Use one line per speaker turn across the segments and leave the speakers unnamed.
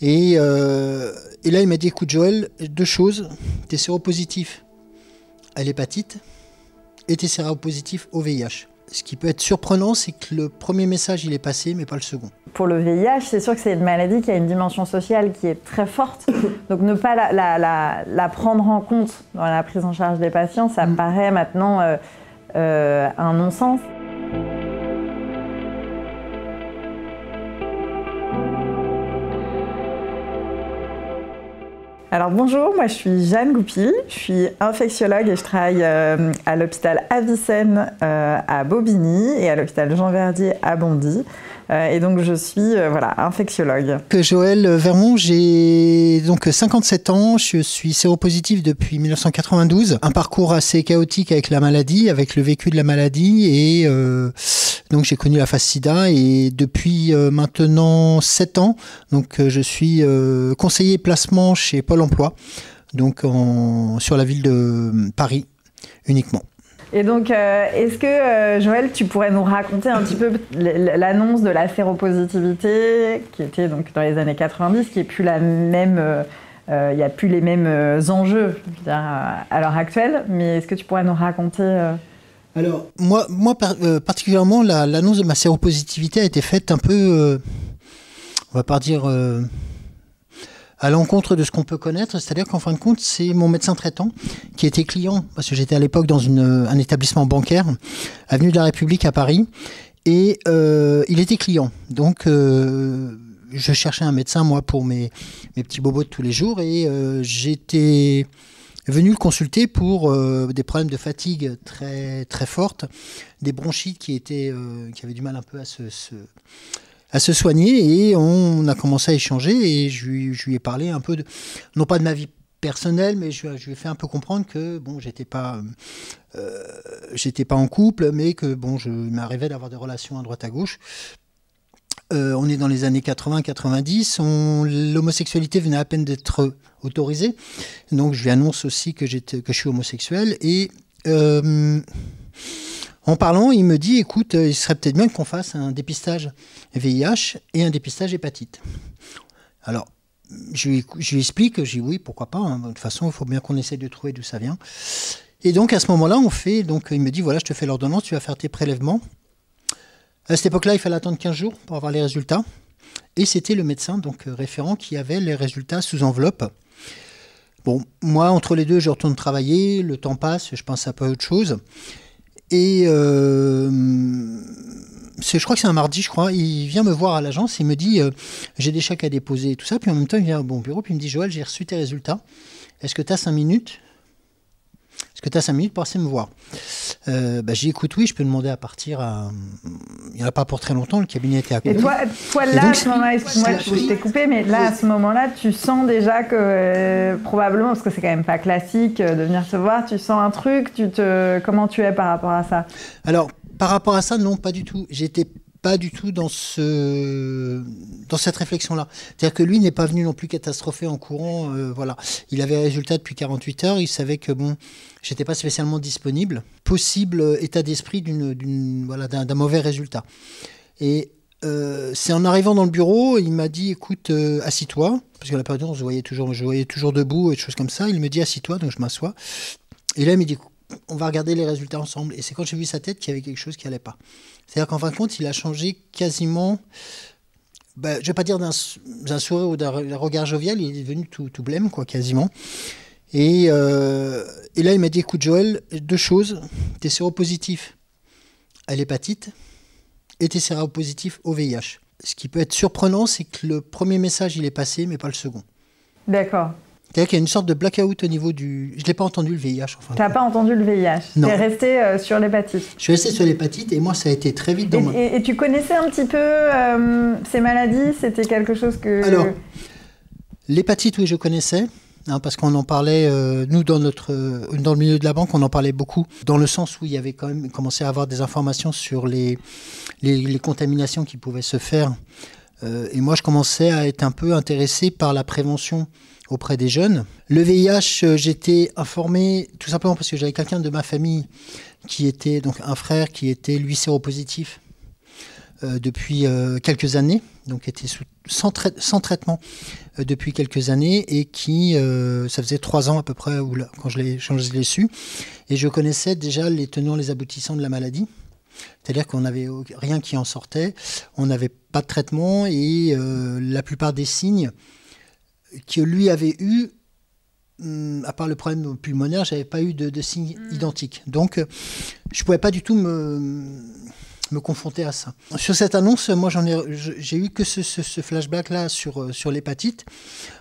Et, euh, et là, il m'a dit écoute, Joël, deux choses. Tu es séropositif à l'hépatite et tu es séropositif au VIH. Ce qui peut être surprenant, c'est que le premier message, il est passé, mais pas le second.
Pour le VIH, c'est sûr que c'est une maladie qui a une dimension sociale qui est très forte. Donc ne pas la, la- la- la prendre en compte dans la prise en charge des patients, ça me paraît maintenant euh, euh, un non-sens. Alors bonjour, moi je suis Jeanne Goupil, je suis infectiologue et je travaille euh, à l'hôpital Avicenne euh, à Bobigny et à l'hôpital Jean Verdier à Bondy. Euh, et donc je suis voilà, infectiologue.
Joël Vermont, j'ai donc 57 ans, je suis séropositif depuis 1992. Un parcours assez chaotique avec la maladie, avec le vécu de la maladie et donc j'ai connu la phase sida et depuis euh, maintenant 7 ans, donc euh, je suis euh, conseiller placement chez Pôle Emploi, donc sur la ville de Paris uniquement.
Et donc, est-ce que, Joël, tu pourrais nous raconter un petit peu l'annonce de la séropositivité, qui était donc dans les années 90, qui est plus la même, il n'y a plus les mêmes enjeux à l'heure actuelle, mais est-ce que tu pourrais nous raconter
Alors, moi, moi euh, particulièrement, la- l'annonce de ma séropositivité a été faite un peu, euh, on va pas dire, euh, à l'encontre de ce qu'on peut connaître. C'est-à-dire qu'en fin de compte, c'est mon médecin traitant qui était client, parce que j'étais à l'époque dans une, un établissement bancaire, avenue de la République à Paris, et euh, il était client. Donc, euh, je cherchais un médecin, moi, pour mes, mes petits bobos de tous les jours, et euh, j'étais venu le consulter pour euh, des problèmes de fatigue très très fortes, des bronchites qui étaient euh, qui avaient du mal un peu à se, à se soigner. Et on a commencé à échanger et je lui, ai parlé un peu de non pas de ma vie personnelle mais je, lui ai fait un peu comprendre que bon j'étais pas euh, j'étais pas en couple mais que bon je il m'arrivait d'avoir des relations à droite à gauche euh, on est dans les années 80-90, on- l'homosexualité venait à peine d'être autorisée. Donc je lui annonce aussi que, je suis homosexuel. Et euh, en parlant, il me dit, écoute, euh, il serait peut-être bien qu'on fasse un dépistage VIH et un dépistage hépatite. Alors, je lui, je lui explique, dis oui, pourquoi pas. hein. De toute façon, il faut bien qu'on essaye de trouver d'où ça vient. Et donc à ce moment-là, on fait, donc il me dit, voilà, je te fais l'ordonnance, tu vas faire tes prélèvements. À cette époque-là, il fallait attendre 15 jours pour avoir les résultats. Et c'était le médecin donc euh, référent qui avait les résultats sous enveloppe. Bon, moi, entre les deux, je retourne travailler, le temps passe, je pense à pas autre chose. Et euh, je crois que c'est un mardi, je crois. Il vient me voir à l'agence, il me dit euh, j'ai des chèques à déposer et tout ça. Puis en même temps, il vient au bon bureau, puis il me dit Joël, j'ai reçu tes résultats. Est-ce que tu as 5 minutes? Est-ce que tu as 5 minutes pour passer me voir euh, bah, J'ai dit écoute, oui, je peux demander à partir à. Il n'y en a pas pour très longtemps, le cabinet était à
Et
côté.
toi, toi
Et
là,
donc,
à ce moment-là, excuse-moi, je t'ai coupé, mais là, à ce moment-là, tu sens déjà que euh, probablement, parce que c'est quand même pas classique euh, de venir te voir, tu sens un truc, tu te, comment tu es par rapport à ça?
Alors, par rapport à ça, non, pas du tout. J'étais du tout dans ce dans cette réflexion-là. C'est-à-dire que lui n'est pas venu non plus catastropher en courant. euh, voilà, il avait les résultats depuis 48 heures. Il savait que bon, j'étais pas spécialement disponible. Possible euh, état d'esprit d'une voilà d'un mauvais résultat. Et euh, c'est en arrivant dans le bureau, il m'a dit écoute, assis-toi, parce que la période on se voyait toujours, je voyais toujours debout et des choses comme ça. Il me dit assis-toi, donc je m'assois. Et là, il me dit on va regarder les résultats ensemble. Et c'est quand j'ai vu sa tête qu'il y avait quelque chose qui allait pas. C'est-à-dire qu'en fin de compte, il a changé quasiment, bah, je vais pas dire d'un sourire ou d'un re- d'un regard jovial, il est devenu tout, blême, quoi, quasiment. Et, euh, et là, il m'a dit, écoute Joël, deux choses, tu es séropositif à l'hépatite et tu es séropositif au VIH. Ce qui peut être surprenant, c'est que le premier message, il est passé, mais pas le second.
D'accord.
C'est-à-dire qu'il y a une sorte de blackout au niveau du... Je l'ai pas entendu, le VIH, enfin.
T'as pas entendu le VIH
Non.
T'es resté euh, sur l'hépatite.
Je suis resté sur l'hépatite et moi, ça a été très vite dans
Et,
ma...
et- et tu connaissais un petit peu euh, ces maladies? C'était quelque chose que.
Alors, L'hépatite, oui, je connaissais, hein, parce qu'on en parlait, euh, nous, dans, notre, dans le milieu de la banque, on en parlait beaucoup, dans le sens où il y avait quand même commencé à avoir des informations sur les, les, les contaminations qui pouvaient se faire. Et moi, je commençais à être un peu intéressé par la prévention auprès des jeunes. Le VIH, euh, j'étais informé tout simplement parce que j'avais quelqu'un de ma famille qui était, donc un frère qui était, lui, séropositif depuis quelques années, donc était sans, traitement depuis quelques années et qui, ça faisait trois ans à peu près quand je l'ai su, et je connaissais déjà les tenants, les aboutissants de la maladie. C'est-à-dire qu'on n'avait rien qui en sortait, on n'avait pas de traitement et la plupart des signes que lui avait eu Hum, à part le problème pulmonaire, j'avais pas eu de, signes hmm. identiques. Donc, je pouvais pas du tout me, me confronter à ça. Sur cette annonce, moi, j'en ai, j'ai eu que ce, flashback-là sur, euh, sur l'hépatite,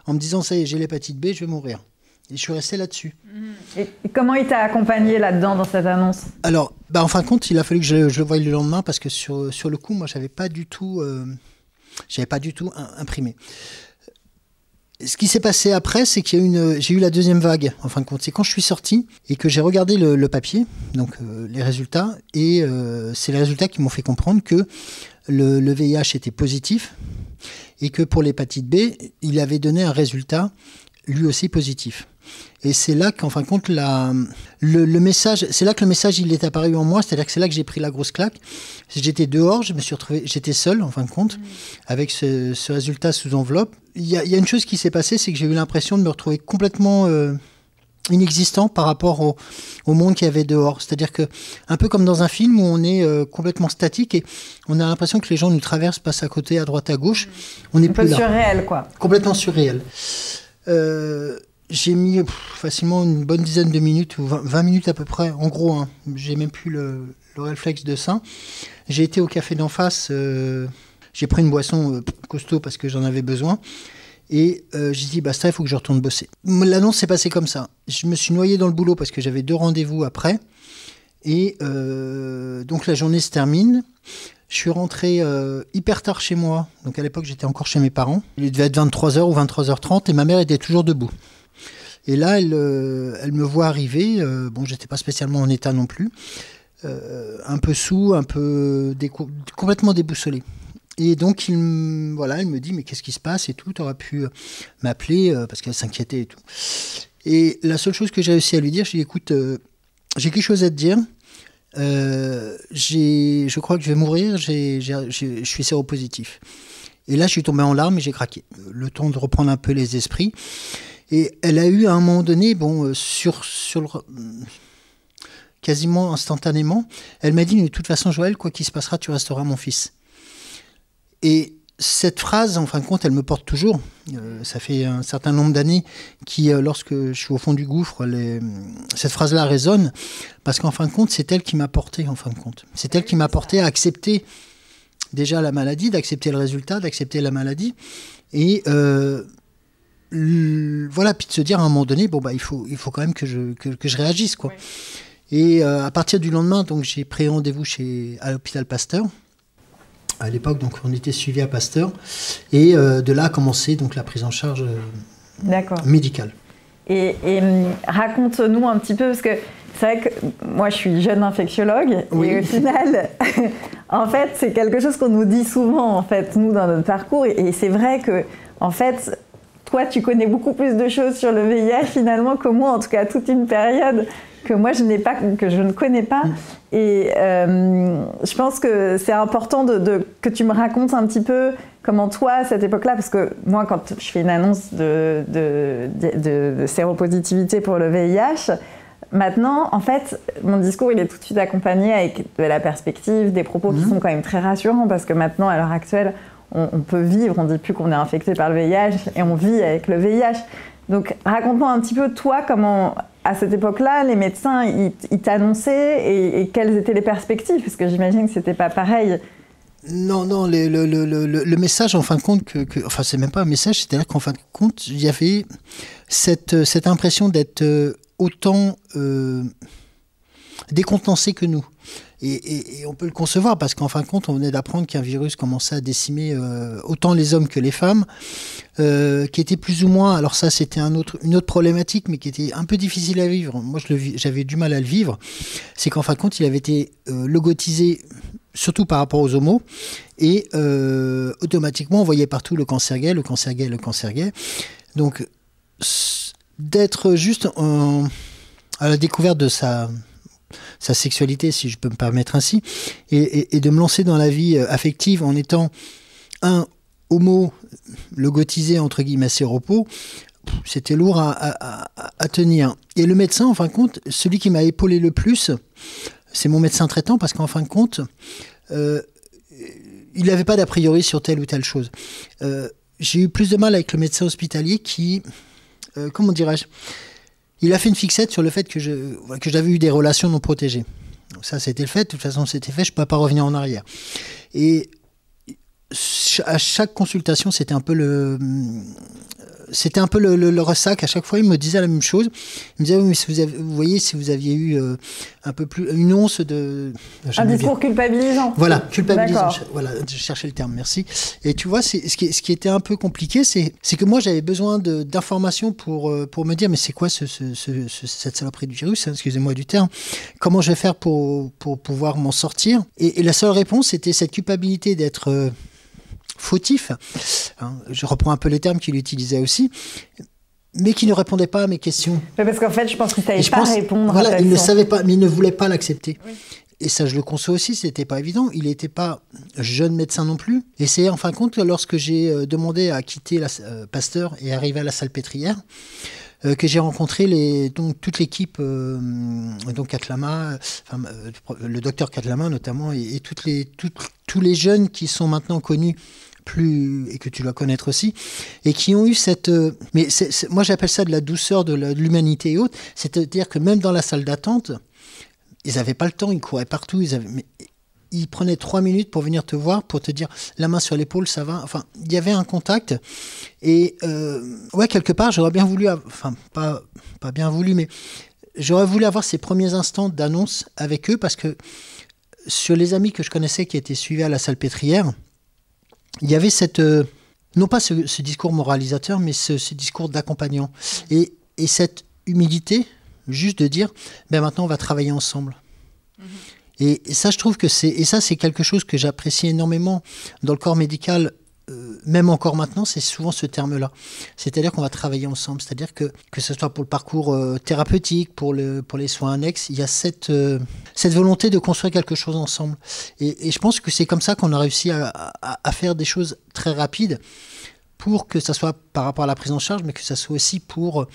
en me disant, ça y est, j'ai l'hépatite B, je vais mourir. Et je suis resté là-dessus.
Hmm. Et comment il t'a accompagné là-dedans, dans cette annonce?
Alors, bah, en fin de compte, il a fallu que je, le voie le lendemain, parce que sur, sur le coup, moi, j'avais pas du tout... Euh, j'avais pas du tout imprimé ce qui s'est passé après, c'est qu'il y a j'ai eu la deuxième vague. En fin de compte, c'est quand je suis sorti et que j'ai regardé le, papier, donc euh, les résultats, et euh, c'est les résultats qui m'ont fait comprendre que le, VIH était positif et que pour l'hépatite B, il avait donné un résultat lui aussi positif. Et c'est là qu'en fin de compte, la, le, message, c'est là que le message il est apparu en moi, c'est-à-dire que c'est là que j'ai pris la grosse claque. J'étais dehors, je me suis retrouvé, j'étais seul en fin de compte, mm. avec ce, résultat sous enveloppe. Il y, a, une chose qui s'est passée, c'est que j'ai eu l'impression de me retrouver complètement euh, inexistant par rapport au, monde qu'il y avait dehors. C'est-à-dire que, un peu comme dans un film où on est euh, complètement statique et on a l'impression que les gens nous traversent, passent à côté, à droite, à gauche. On est un peu
surréel, quoi.
Complètement surréel. Euh, j'ai mis facilement une bonne dizaine de minutes, ou 20, minutes à peu près, en gros, hein. j'ai même plus le, réflexe de ça. J'ai été au café d'en face, euh, j'ai pris une boisson euh, costaud parce que j'en avais besoin. Et euh, j'ai dit, basta, il faut que je retourne bosser. L'annonce s'est passée comme ça. Je me suis noyé dans le boulot parce que j'avais deux rendez-vous après. Et donc la journée se termine. Je suis rentré hyper tard chez moi. Donc à l'époque, j'étais encore chez mes parents. Il devait être 23h ou 23h30 et ma mère était toujours debout. Et là, elle, euh, elle me voit arriver. Euh, bon, j'étais pas spécialement en état non plus. Euh, un peu sous, un peu complètement déboussolé. Et donc, il, voilà, elle me dit, mais qu'est-ce qui se passe et tout, tu aurais pu m'appeler parce qu'elle s'inquiétait et tout. Et la seule chose que j'ai réussi à lui dire, je lui ai dit, écoute, j'ai quelque chose à te dire. je crois que je vais mourir, je suis séropositif. Et là, je suis tombé en larmes et j'ai craqué. Le temps de reprendre un peu les esprits. Et elle a eu à un moment donné, bon, euh, sur, sur quasiment instantanément, elle m'a dit, de toute façon, Joël, quoi qu'il se passera, tu resteras mon fils. Et cette phrase, en fin de compte, elle me porte toujours. Euh, ça fait un certain nombre d'années qui, euh, lorsque je suis au fond du gouffre, cette phrase-là résonne, parce qu'en fin de compte, c'est elle qui m'a porté, en fin de compte. C'est elle qui m'a porté à accepter déjà la maladie, d'accepter le résultat, d'accepter la maladie. Et voilà, puis de se dire à un moment donné, bon, bah, il faut, il faut quand même que je, que, je réagisse, quoi. Et euh, à partir du lendemain, donc, j'ai pris rendez-vous chez, à l'hôpital Pasteur. À l'époque, donc, on était suivi à Pasteur. Et euh, de là a commencé donc, la prise en charge euh, médicale.
Et, raconte-nous un petit peu, parce que c'est vrai que moi, je suis jeune infectiologue, et au final, en fait, c'est quelque chose qu'on nous dit souvent, en fait, nous, dans notre parcours. Et, et c'est vrai que, en fait, toi, tu connais beaucoup plus de choses sur le VIH finalement que moi, en tout cas toute une période que moi je n'ai pas, que je ne connais pas. Mm. Et euh, je pense que c'est important de, que tu me racontes un petit peu comment toi, à cette époque-là, parce que moi, quand je fais une annonce de, de, séropositivité pour le VIH, Maintenant, en fait, mon discours, il est tout de suite accompagné avec de la perspective, des propos qui mm. sont quand même très rassurants, parce que maintenant, à l'heure actuelle, on, peut vivre, on dit plus qu'on est infecté par le VIH et on vit avec le VIH. Donc raconte-moi un petit peu, toi, comment, à cette époque-là, les médecins, ils, t'annonçaient et, quelles étaient les perspectives? Parce que j'imagine que ce n'était pas pareil.
Non, non, le, message, en fin de compte, que, que enfin, c'est même pas un message, c'est-à-dire qu'en fin de compte, il y avait cette, cette impression d'être euh, autant euh, décontenancé que nous. Et, on peut le concevoir parce qu'en fin de compte, on venait d'apprendre qu'un virus commençait à décimer euh, autant les hommes que les femmes, euh, qui était plus ou moins. Alors ça, c'était une autre problématique, mais qui était un peu difficile à vivre. Moi, j'avais du mal à le vivre. C'est qu'en fin de compte, il avait été euh, logotisé surtout par rapport aux homos, et automatiquement on voyait partout le cancer gay, le cancer gay, le cancer gay. Donc d'être juste à la découverte de sa sa sexualité, si je peux me permettre ainsi, et, de me lancer dans la vie euh, affective en étant un homo logotisé entre guillemets repos, c'était lourd à, tenir. Et le médecin, en fin de compte, celui qui m'a épaulé le plus, c'est mon médecin traitant, parce qu'en fin de compte, euh, il n'avait pas d'a priori sur telle ou telle chose. Euh, j'ai eu plus de mal avec le médecin hospitalier qui, comment dirais-je, il a fait une fixette sur le fait que, je, que j'avais eu des relations non protégées. ça, c'était le fait. De toute façon, c'était fait. Je ne peux pas revenir en arrière. Et à chaque consultation, c'était un peu le, c'était un peu le, ressac. À chaque fois, il me disait la même chose. Il me disait, oui, mais si vous, vous voyez, si vous aviez eu euh, un peu plus, une once de...
Un discours culpabilisant.
Voilà, culpabilisant. Voilà, je cherchais le terme, merci. Et tu vois, ce, qui, ce qui était un peu compliqué, c'est que moi, j'avais besoin d'informations pour, euh, pour me dire, mais c'est quoi ce, cette saloperie du virus, hein, excusez-moi du terme, comment je vais faire pour, pour pouvoir m'en sortir? Et, la seule réponse, c'était cette culpabilité d'être... Euh, fautif, hein, je reprends un peu les termes qu'il utilisait aussi, mais qui ne répondait pas à mes questions.
parce qu'en fait, je pense qu'il ne savait pas répondre.
Voilà, il ne savait pas, mais il ne voulait pas l'accepter. Et ça, je le conçois aussi, c'était pas évident. Il n'était pas jeune médecin non plus. Et c'est en fin de compte, lorsque j'ai euh, demandé à quitter la, euh, Pasteur et arriver à la salle pétrière, euh, que j'ai rencontré les, donc, toute l'équipe, donc Katlama, le docteur Katlama notamment, et, toutes les, tous les jeunes qui sont maintenant connus plus et que tu dois connaître aussi et qui ont eu cette euh, mais moi j'appelle ça de la douceur de l'humanité et autres c'est-à-dire que même dans la salle d'attente ils n'avaient pas le temps ils couraient partout ils ils prenaient trois minutes pour venir te voir, pour te dire la main sur l'épaule, ça va. Enfin, il y avait un contact. Et euh, ouais, quelque part, j'aurais bien voulu, enfin, pas, pas bien voulu, mais j'aurais voulu avoir ces premiers instants d'annonce avec eux parce que sur les amis que je connaissais qui étaient suivis à la salle pétrière, il y avait cette, euh, non pas ce, discours moralisateur, mais ce, discours d'accompagnant. Et, cette humilité, juste de dire, ben maintenant on va travailler ensemble. Mm-hmm. Et, ça, je trouve que c'est, et ça, c'est quelque chose que j'apprécie énormément dans le corps médical euh, même encore maintenant, c'est souvent ce terme-là. C'est-à-dire qu'on va travailler ensemble. C'est-à-dire que, que ce soit pour le parcours euh, thérapeutique, pour, le, pour les soins annexes, il y a cette, euh, cette volonté de construire quelque chose ensemble. Et, je pense que c'est comme ça qu'on a réussi à, à, faire des choses très rapides pour que ça soit par rapport à la prise en charge, mais que ça soit aussi pour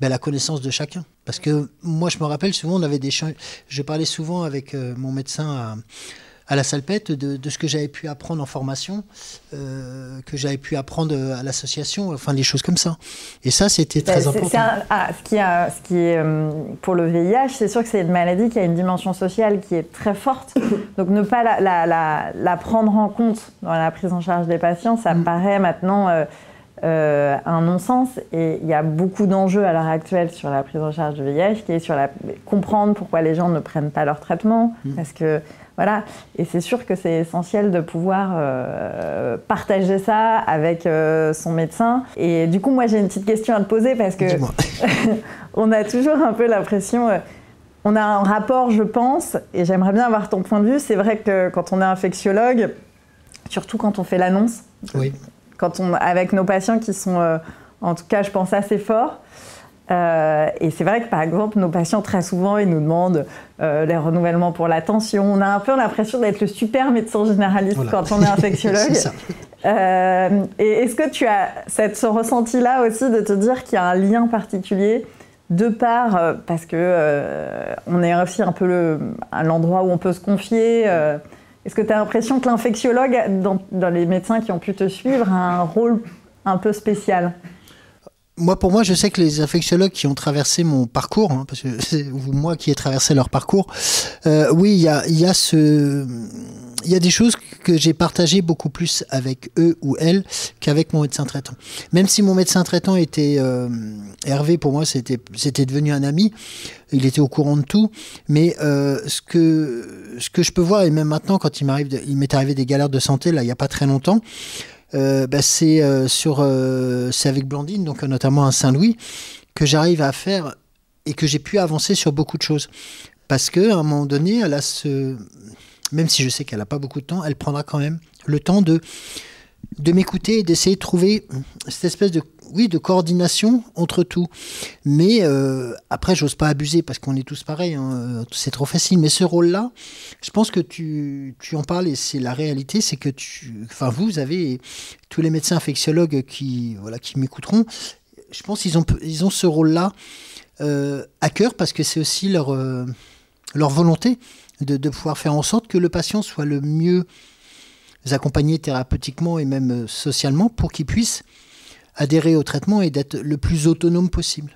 ben, la connaissance de chacun. Parce que moi, je me rappelle souvent, on avait des... Je parlais souvent avec mon médecin à à la salpette de, de ce que j'avais pu apprendre en formation, euh, que j'avais pu apprendre à l'association, enfin des choses comme ça. Et ça, c'était très bah, important.
ah, ce, qui a, ce qui est euh, pour le VIH, c'est sûr que c'est une maladie qui a une dimension sociale qui est très forte. Donc ne pas la, la, la, prendre en compte dans la prise en charge des patients, ça me mm. paraît maintenant euh, euh, un non-sens. Et il y a beaucoup d'enjeux à l'heure actuelle sur la prise en charge du VIH, qui est sur la comprendre pourquoi les gens ne prennent pas leur traitement, mm. parce que voilà. Et c'est sûr que c'est essentiel de pouvoir euh, partager ça avec euh, son médecin. Et du coup, moi, j'ai une petite question à te poser parce que on a toujours un peu l'impression. Euh, on a un rapport, je pense, et j'aimerais bien avoir ton point de vue. C'est vrai que quand on est infectiologue, surtout quand on fait l'annonce, quand on, avec nos patients qui sont, en tout cas, je pense, assez forts, euh, et c'est vrai que par exemple, nos patients très souvent, ils nous demandent euh, les renouvellements pour l'attention. On a un peu l'impression d'être le super médecin généraliste quand on est infectiologue. euh, et est-ce que tu as cette, ce ressenti-là aussi de te dire qu'il y a un lien particulier de part, euh, parce que on est aussi un peu le, à l'endroit où on peut se confier. Est-ce que tu as l'impression que l'infectiologue, dans, dans les médecins qui ont pu te suivre, a un rôle un peu spécial?
Moi, pour moi, je sais que les infectiologues qui ont traversé mon parcours, hein, parce que c'est moi qui ai traversé leur parcours, euh, oui, il y a, y a ce, il y a des choses que j'ai partagées beaucoup plus avec eux ou elles qu'avec mon médecin traitant. Même si mon médecin traitant était euh, Hervé, pour moi, c'était c'était devenu un ami. Il était au courant de tout. Mais euh, ce que ce que je peux voir et même maintenant, quand il m'arrive, il m'est arrivé des galères de santé là, il y a pas très longtemps. Euh, bah, c'est euh, sur euh, c'est avec Blandine, donc notamment à Saint-Louis, que j'arrive à faire et que j'ai pu avancer sur beaucoup de choses. Parce que à un moment donné, elle a ce, même si je sais qu'elle n'a pas beaucoup de temps, elle prendra quand même le temps de de m'écouter et d'essayer de trouver cette espèce de, oui, de coordination entre tout. Mais euh, après, j'ose pas abuser parce qu'on est tous pareils, hein, c'est trop facile. Mais ce rôle-là, je pense que tu, tu en parles et c'est la réalité, c'est que tu, enfin, vous avez tous les médecins infectiologues qui, voilà, qui m'écouteront. Je pense qu'ils ont, ils ont ce rôle-là euh, à cœur parce que c'est aussi leur, euh, leur volonté de, de pouvoir faire en sorte que le patient soit le mieux accompagner thérapeutiquement et même euh, socialement pour qu'ils puissent adhérer au traitement et d'être le plus autonome possible.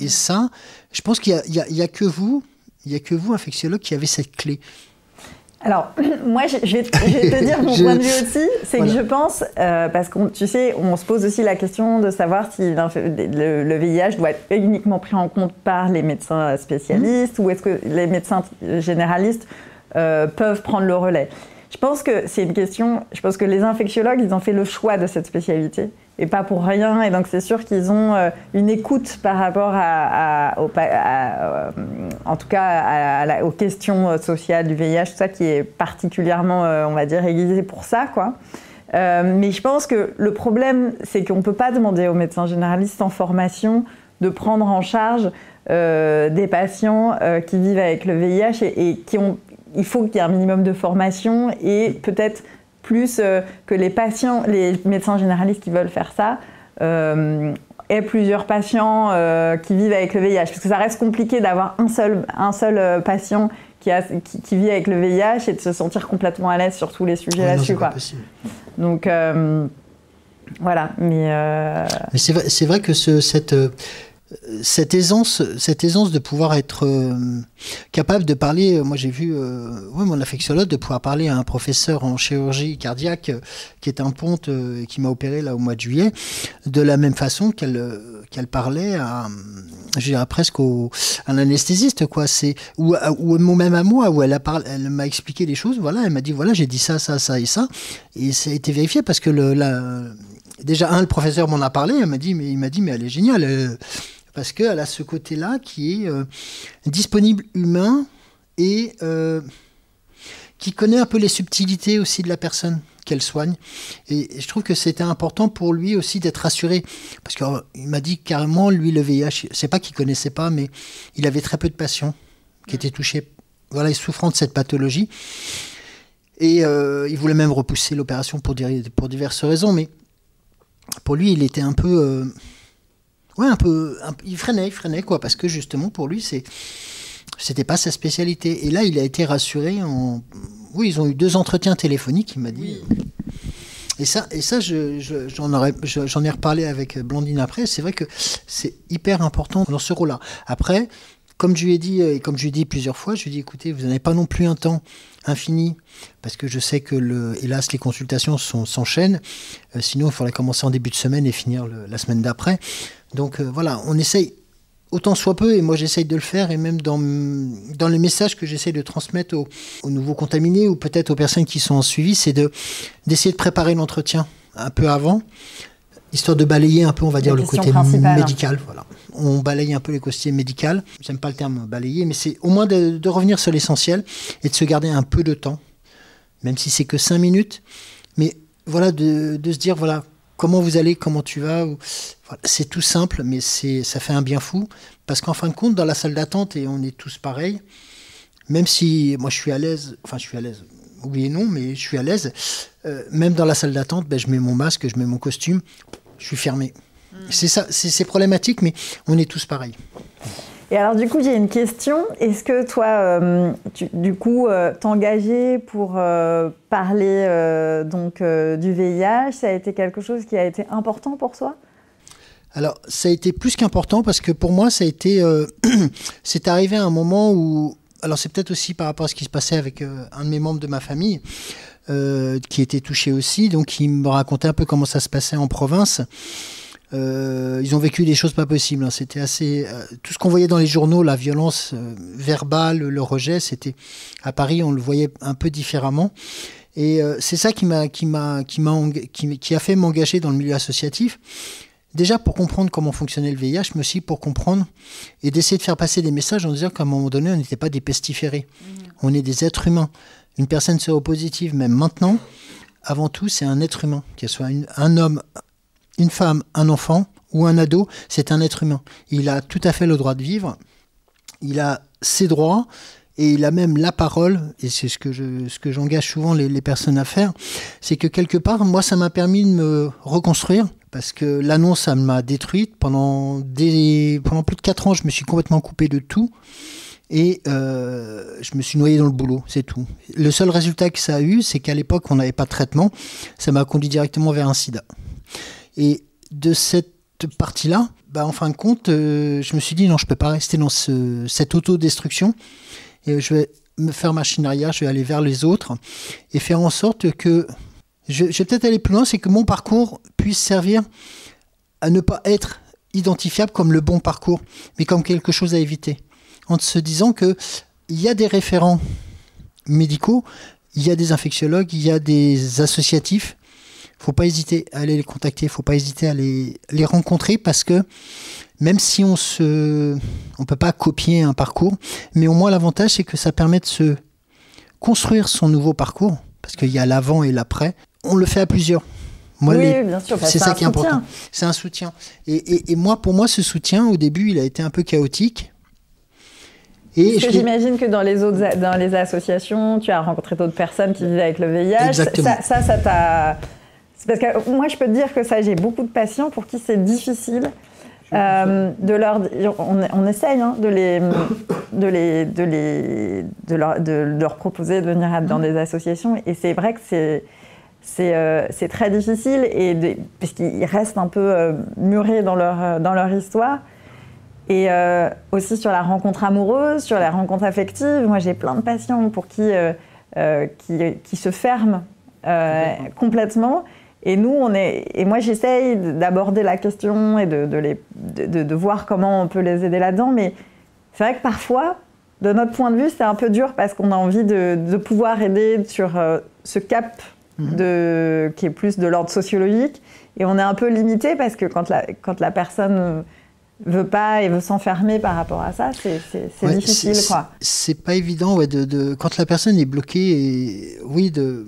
Et ça, je pense qu'il n'y a, que vous, il y a que vous, infectiologue, qui avez cette clé.
Alors, moi, je vais, te dire mon point de vue aussi, c'est que je pense, euh, parce que tu sais, on se pose aussi la question de savoir si le, VIH doit être uniquement pris en compte par les médecins spécialistes mmh. ou est-ce que les médecins généralistes euh, peuvent prendre le relais. Je pense que c'est une question. Je pense que les infectiologues, ils ont fait le choix de cette spécialité et pas pour rien. Et donc c'est sûr qu'ils ont euh, une écoute par rapport à, euh, en tout cas, aux questions sociales du VIH, tout ça qui est particulièrement, euh, on va dire, aiguisé pour ça, quoi. mais je pense que le problème, c'est qu'on ne peut pas demander aux médecins généralistes en formation de prendre en charge des patients qui vivent avec le VIH et qui ont il faut qu'il y ait un minimum de formation et peut-être plus euh, que les patients, les médecins généralistes qui veulent faire ça, euh, aient plusieurs patients euh, qui vivent avec le VIH. Parce que ça reste compliqué d'avoir un seul, un seul patient qui, a, qui, vit avec le VIH et de se sentir complètement à l'aise sur tous les sujets là-dessus. Donc voilà, mais.
Mais c'est vrai, vrai, que ce, cette cette aisance, cette aisance de pouvoir être euh, capable de parler, euh, moi j'ai vu euh, mon affectiologue de pouvoir parler à un professeur en chirurgie cardiaque qui est un ponte qui m'a opéré là au mois de juillet, de la même façon qu'elle qu'elle parlait à, je dirais presque à un anesthésiste quoi. Ou, ou même à moi où elle a elle m'a expliqué des choses. Voilà, elle m'a dit voilà j'ai dit ça ça ça et ça et ça a été vérifié parce que le, déjà un le professeur m'en a parlé, il m'a dit il m'a dit mais elle est géniale parce qu'elle a ce côté-là qui est euh, disponible humain et euh, qui connaît un peu les subtilités aussi de la personne qu'elle soigne. Et, je trouve que c'était important pour lui aussi d'être rassuré. Parce qu'il euh, m'a dit carrément, lui, le VIH, c'est pas qu'il connaissait pas, mais il avait très peu de patients qui étaient touchés, voilà, souffrant de cette pathologie. Et il voulait même repousser l'opération pour, pour diverses raisons, mais pour lui, il était un peu ouais, un peu, il freinait, il freinait quoi, parce que justement pour lui c'est, c'était pas sa spécialité. Et là, il a été rassuré en, oui, ils ont eu deux entretiens téléphoniques, il m'a dit. Et ça, et ça, je, j'en aurais, j'en ai reparlé avec Blandine après. C'est vrai que c'est hyper important dans ce rôle-là. Après, comme je lui ai dit et comme je lui ai dit plusieurs fois, je lui ai dit écoutez, vous n'avez pas non plus un temps infini parce que je sais que le, hélas les consultations s'enchaînent. Euh, sinon, il faudrait commencer en début de semaine et finir la semaine d'après. Donc euh, voilà, on essaye autant soit peu, et moi j'essaye de le faire, et même dans, dans les messages que j'essaye de transmettre aux, nouveaux contaminés ou peut-être aux personnes qui sont en suivi, c'est de, d'essayer de préparer l'entretien un peu avant, histoire de balayer un peu, on va dire, le côté médical. Voilà. On balaye un peu les côtés médical. J'aime pas le terme balayer, mais c'est au moins de, de revenir sur l'essentiel et de se garder un peu de temps, même si c'est que 5 minutes. Mais voilà, de, de se dire, voilà, comment vous allez, comment tu vas. C'est tout simple, mais c'est ça fait un bien fou. Parce qu'en fin de compte, dans la salle d'attente, et on est tous pareils, même si moi je suis à l'aise, enfin je suis à l'aise, oui et non, mais je suis à l'aise, euh, même dans la salle d'attente, ben, je mets mon masque, je mets mon costume, je suis fermé. Hmm. C'est ça, c'est problématique, mais on est tous pareils.
Et alors du coup, j'ai une question. Est-ce que toi, euh, du coup, euh, t'engager pour euh, parler donc du VIH, ça a été quelque chose qui a été important pour toi?
Alors, ça a été plus qu'important parce que pour moi, ça a été, c'est arrivé à un moment où, alors c'est peut-être aussi par rapport à ce qui se passait avec un de mes membres de ma famille. qui était touché aussi, donc il me racontait un peu comment ça se passait en province. Euh, ils ont vécu des choses pas possibles. Hein. C'était assez. Euh, tout ce qu'on voyait dans les journaux, la violence euh, verbale, le rejet, c'était à Paris, on le voyait un peu différemment. Et c'est ça qui m'a, qui m'a, qui m'a, qui, qui, a fait m'engager dans le milieu associatif. Déjà pour comprendre comment fonctionnait le VIH, mais aussi pour comprendre et d'essayer de faire passer des messages en disant qu'à un moment donné, on n'était pas des pestiférés. Mmh. On est des êtres humains. Une personne séropositive, même maintenant, avant tout, c'est un être humain, qu'elle soit un homme, une femme, un enfant, ou un ado, c'est un être humain. Il a tout à fait le droit de vivre, il a ses droits, et il a même la parole, et c'est ce que je, ce que j'engage souvent les, personnes à faire, c'est que quelque part, moi, ça m'a permis de me reconstruire, parce que l'annonce, ça m'a détruite. Pendant plus de 4 ans, je me suis complètement coupé de tout, et euh, je me suis noyé dans le boulot, c'est tout. Le seul résultat que ça a eu, c'est qu'à l'époque, on n'avait pas de traitement, ça m'a conduit directement vers un sida. Et de cette partie-là, bah, en fin de compte, euh, je me suis dit non, je peux pas rester dans ce, cette autodestruction et je vais me faire machine arrière, je vais aller vers les autres et faire en sorte que je, je vais peut-être aller plus loin, c'est que mon parcours puisse servir à ne pas être identifiable comme le bon parcours, mais comme quelque chose à éviter. En se disant que il y a des référents médicaux, il y a des infectiologues, il y a des associatifs. Faut pas hésiter à aller les contacter, faut pas hésiter à les, les rencontrer parce que même si on se, on peut pas copier un parcours, mais au moins l'avantage c'est que ça permet de se construire son nouveau parcours, parce qu'il y a l'avant et l'après. On le fait à plusieurs.
Moi, oui, bien sûr.
c'est ça qui est important. C'est un soutien. Et, et, et, moi, pour moi, ce soutien, au début, il a été un peu chaotique.
Et j'imagine que dans les autres dans les associations, tu as rencontré d'autres personnes qui vivent avec le VIH.
Exactement.
Ça, ça t'a. Parce que moi, je peux te dire que ça, j'ai beaucoup de patients pour qui c'est difficile euh, de leur, on, on essaye hein, de, les, de, les, de, les, de, leur, de leur proposer de venir dans des associations. Et c'est vrai que c'est, c'est, euh, c'est très difficile et de, parce qu'ils restent un peu euh, murés dans leur, dans leur histoire. Et euh, aussi sur la rencontre amoureuse, sur la rencontre affective. Moi, j'ai plein de patients pour qui, qui, qui, se ferment complètement. Et nous, on est. Et moi, j'essaye d'aborder la question et de, de, les, de, de, voir comment on peut les aider là-dedans. Mais c'est vrai que parfois, de notre point de vue, c'est un peu dur parce qu'on a envie de, pouvoir aider sur ce cap de, qui est plus de l'ordre sociologique. Et on est un peu limité parce que quand la, quand la personne veut pas et veut s'enfermer par rapport à ça, c'est ouais, difficile.
C'est pas évident ouais, de, de, quand la personne est bloquée, et, oui, de,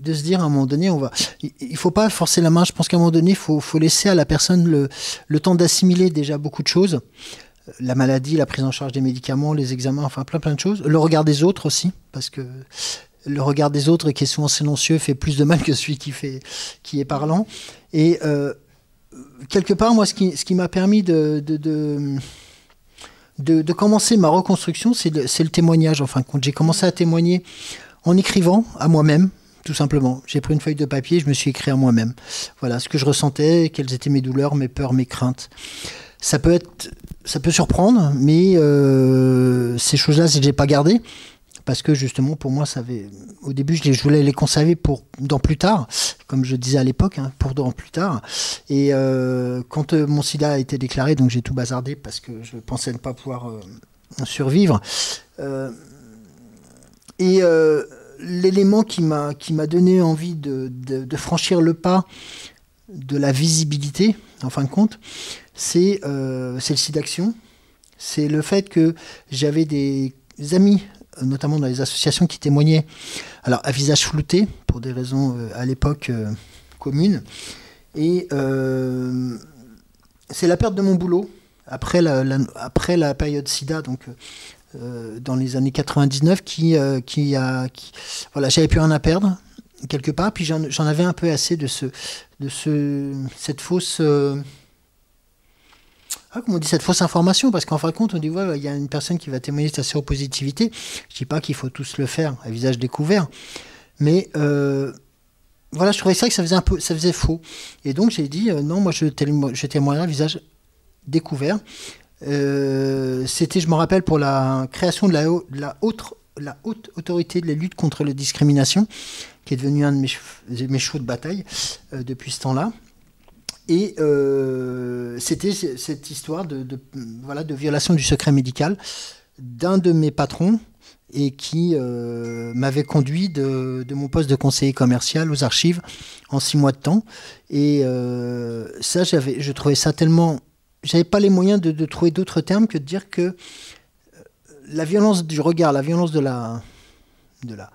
de se dire à un moment donné, on va, il faut pas forcer la main. Je pense qu'à un moment donné, il faut, laisser à la personne le, temps d'assimiler déjà beaucoup de choses. La maladie, la prise en charge des médicaments, les examens, enfin plein plein de choses. Le regard des autres aussi, parce que le regard des autres qui est souvent silencieux fait plus de mal que celui qui, est parlant. Et euh, quelque part, moi, ce qui, m'a permis de, commencer ma reconstruction, c'est le, le, témoignage. Enfin, quand j'ai commencé à témoigner en écrivant à moi-même, tout simplement. J'ai pris une feuille de papier, je me suis écrit à moi-même. Voilà ce que je ressentais, quelles étaient mes douleurs, mes peurs, mes craintes. Ça peut être, ça peut surprendre, mais euh, ces choses-là, c'est que j'ai pas gardé parce que justement pour moi ça au début je, les, je voulais les conserver pour dans plus tard comme je disais à l'époque hein, pour dans plus tard et euh, quand euh, mon sida a été déclaré donc j'ai tout bazardé parce que je pensais ne pas pouvoir survivre et l'élément qui m'a qui m'a donné envie de, de, franchir le pas de la visibilité en fin de compte c'est euh, le sida action c'est le fait que j'avais des amis notamment dans les associations qui témoignaient, alors à visage flouté, pour des raisons euh, à l'époque euh, communes. Et euh, c'est la perte de mon boulot après la, la, après la période SIDA, donc dans les années 99, qui, euh, qui a. Voilà, j'avais plus rien à perdre, quelque part, puis j'en avais un peu assez de, ce, de ce, cette fausse ah, comment on dit cette fausse information? Parce qu'en fin de compte, on dit ouais, il y a une personne qui va témoigner de sa séropositivité. Je dis pas qu'il faut tous le faire à visage découvert, mais euh, voilà, je trouvais ça que ça faisait un peu, ça faisait faux. Et donc j'ai dit euh, non, moi je, je témoignerai à visage découvert. Euh, C'était, je me rappelle, pour la création de la, haute, autorité de la lutte contre la discrimination, qui est devenue un de mes, chevaux de bataille euh, depuis ce temps-là. Et euh, c'était cette histoire de, violation du secret médical d'un de mes patrons et qui m'avait conduit de, mon poste de conseiller commercial aux archives en six mois de temps. Et ça, je trouvais ça tellement... J'avais pas les moyens de, de trouver d'autres termes que de dire que euh, la violence du regard, la violence de la... De la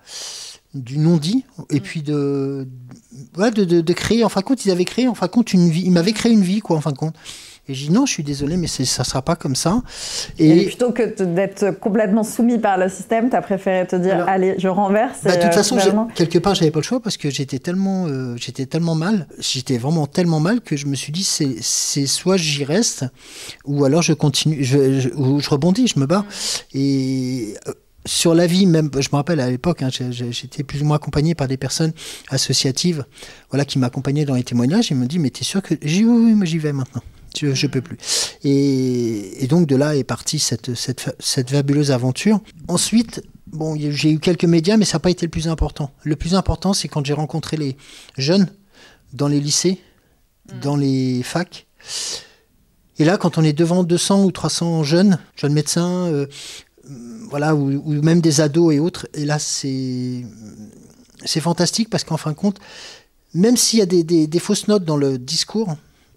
du non-dit, et puis de, ouais, de, de, de, créer, en fin de compte, ils avaient créé, en fin de compte, une vie, ils m'avaient créé une vie, quoi, en fin de compte. Et je dis non, je suis désolé, mais ça ne sera pas comme ça.
Et, et plutôt que d'être complètement soumis par le système, tu as préféré te dire allez, je renverse.
Bah, de toute euh, façon, finalement... quelque part, j'avais pas le choix parce que j'étais tellement, euh, j'étais tellement mal, j'étais vraiment tellement mal que je me suis dit c'est soit j'y reste ou alors je continue, je, je, ou je rebondis, je me bats. Et euh, sur la vie même, je me rappelle à l'époque, hein, j'étais plus ou moins accompagné par des personnes associatives, voilà, qui m'accompagnaient dans les témoignages. Ils me dit mais t'es sûr que j'ai oui, oui, j'y vais maintenant je, ne peux plus. Et, donc de là est partie cette, cette, fabuleuse aventure. Ensuite, bon, j'ai eu quelques médias, mais ça n'a pas été le plus important. Le plus important, c'est quand j'ai rencontré les jeunes dans les lycées, mm. dans les facs. Et là, quand on est devant 200 ou 300 jeunes, jeunes médecins, euh, voilà, ou, même des ados et autres, et là, c'est c'est fantastique parce qu'en fin de compte, même s'il y a des, des, fausses notes dans le discours,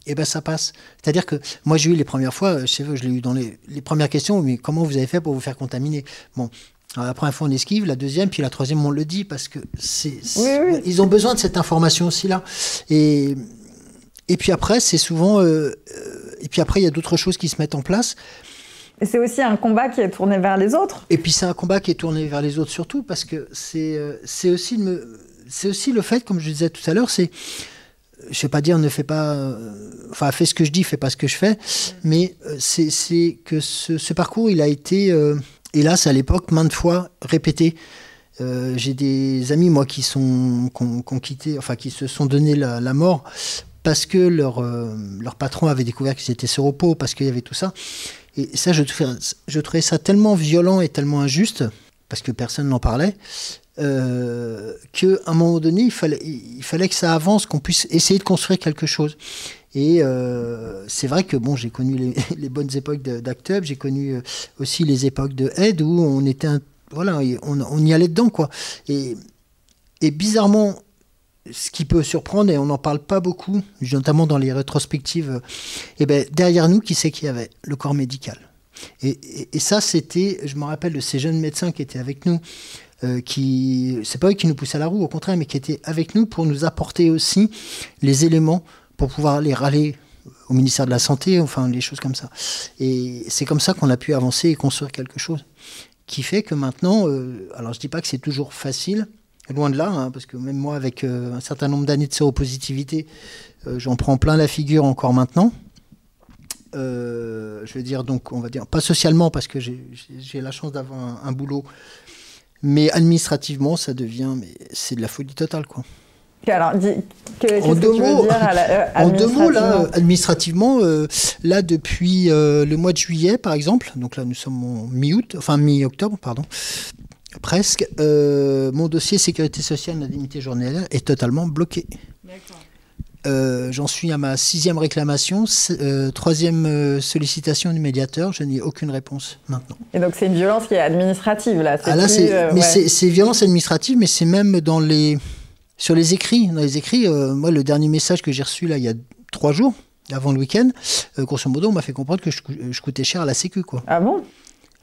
et eh ben ça passe. C'est-à-dire que moi j'ai eu les premières fois, je sais je l'ai eu dans les, les, premières questions, mais comment vous avez fait pour vous faire contaminer? Bon, la première fois on esquive, la deuxième, puis la troisième on le dit parce que c'est, ils ont besoin de cette information aussi là. Et et puis après c'est souvent, euh, et puis après il y a d'autres choses qui se mettent en place.
Et c'est aussi un combat qui est tourné vers les autres.
Et puis c'est un combat qui est tourné vers les autres surtout parce que c'est euh, c'est aussi c'est aussi le fait, comme je disais tout à l'heure, c'est je vais pas dire ne fais pas, euh, enfin fais ce que je dis, fais pas ce que je fais, mais euh, c'est que ce, parcours, il a été, euh, hélas à l'époque, maintes fois répété. J'ai des amis moi qui sont qui quitté, enfin qui se sont donné la, mort parce que leur leur patron avait découvert qu'ils étaient repos, parce qu'il y avait tout ça. Et ça, je trouvais ça tellement violent et tellement injuste parce que personne n'en parlait euh, qu'à un moment donné, il fallait, il fallait que ça avance, qu'on puisse essayer de construire quelque chose. Et euh, c'est vrai que bon, j'ai connu les, bonnes époques d'Actub, j'ai connu euh, aussi les époques de Aide où on était, voilà, on, y allait dedans quoi. Et, et bizarrement, ce qui peut surprendre et on n'en parle pas beaucoup, notamment dans les rétrospectives, et eh ben derrière nous, qui c'est qu'il y avait Le corps médical? Et, et, et ça, c'était, je me rappelle de ces jeunes médecins qui étaient avec nous euh, qui, c'est pas eux qui nous poussaient à la roue, au contraire, mais qui étaient avec nous pour nous apporter aussi les éléments pour pouvoir aller râler au ministère de la Santé, enfin les choses comme ça. Et c'est comme ça qu'on a pu avancer et construire quelque chose qui fait que maintenant, euh, alors je dis pas que c'est toujours facile, loin de là, hein, parce que même moi, avec euh, un certain nombre d'années de séropositivité, j'en prends plein la figure encore maintenant. je veux dire, donc, on va dire, pas socialement, parce que j'ai la chance d'avoir un, boulot mais administrativement, ça devient, mais c'est de la folie totale, quoi.
Alors, dis, que, en, deux mots, dire
euh, en deux mots, là, administrativement, euh, là, depuis euh, le mois de juillet, par exemple, donc là, nous sommes en mi-août, enfin mi-octobre, pardon, presque, mon dossier sécurité sociale indemnité journalière est totalement bloqué. D'accord. Euh, j'en suis à ma sixième réclamation, euh, troisième euh, sollicitation du médiateur. Je n'ai aucune réponse maintenant.
Et donc c'est une violence qui est administrative là.
Ah là, c'est, mais c'est, violence administrative, mais c'est même dans les sur les écrits. Dans les écrits, moi le dernier message que j'ai reçu là il y a trois jours, avant le week-end, grosso modo, on m'a fait comprendre que je, je, coûtais cher à la Sécu quoi.
Ah bon?